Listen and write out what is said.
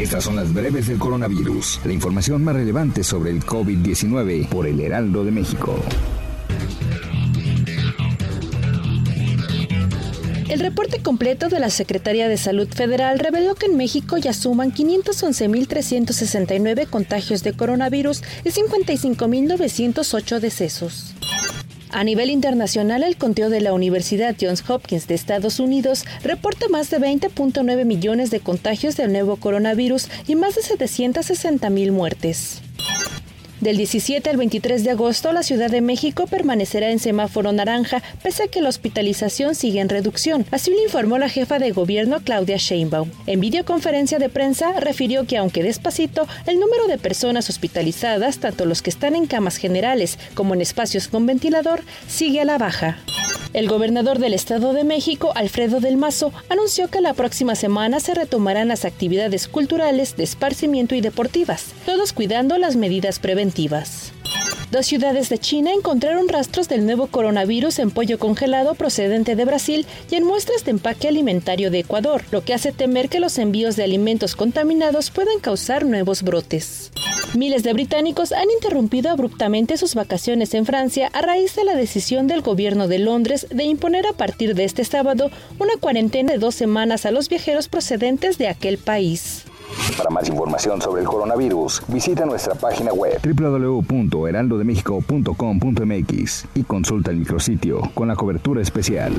Estas son las breves del coronavirus, la información más relevante sobre el COVID-19 por el Heraldo de México. El reporte completo de la Secretaría de Salud Federal reveló que en México ya suman 511.369 contagios de coronavirus y 55.908 decesos. A nivel internacional, el conteo de la Universidad Johns Hopkins de Estados Unidos reporta más de 20.9 millones de contagios del nuevo coronavirus y más de 760.000 muertes. Del 17 al 23 de agosto, la Ciudad de México permanecerá en semáforo naranja, pese a que la hospitalización sigue en reducción. Así lo informó la jefa de gobierno Claudia Sheinbaum. En videoconferencia de prensa refirió que aunque despacito, el número de personas hospitalizadas, tanto los que están en camas generales como en espacios con ventilador, sigue a la baja. El gobernador del Estado de México, Alfredo del Mazo, anunció que la próxima semana se retomarán las actividades culturales, de esparcimiento y deportivas, todos cuidando las medidas preventivas. Dos ciudades de China encontraron rastros del nuevo coronavirus en pollo congelado procedente de Brasil y en muestras de empaque alimentario de Ecuador, lo que hace temer que los envíos de alimentos contaminados puedan causar nuevos brotes. Miles de británicos han interrumpido abruptamente sus vacaciones en Francia a raíz de la decisión del gobierno de Londres de imponer a partir de este sábado una cuarentena de dos semanas a los viajeros procedentes de aquel país. Para más información sobre el coronavirus, visita nuestra página web www.heraldodemexico.com.mx y consulta el micrositio con la cobertura especial.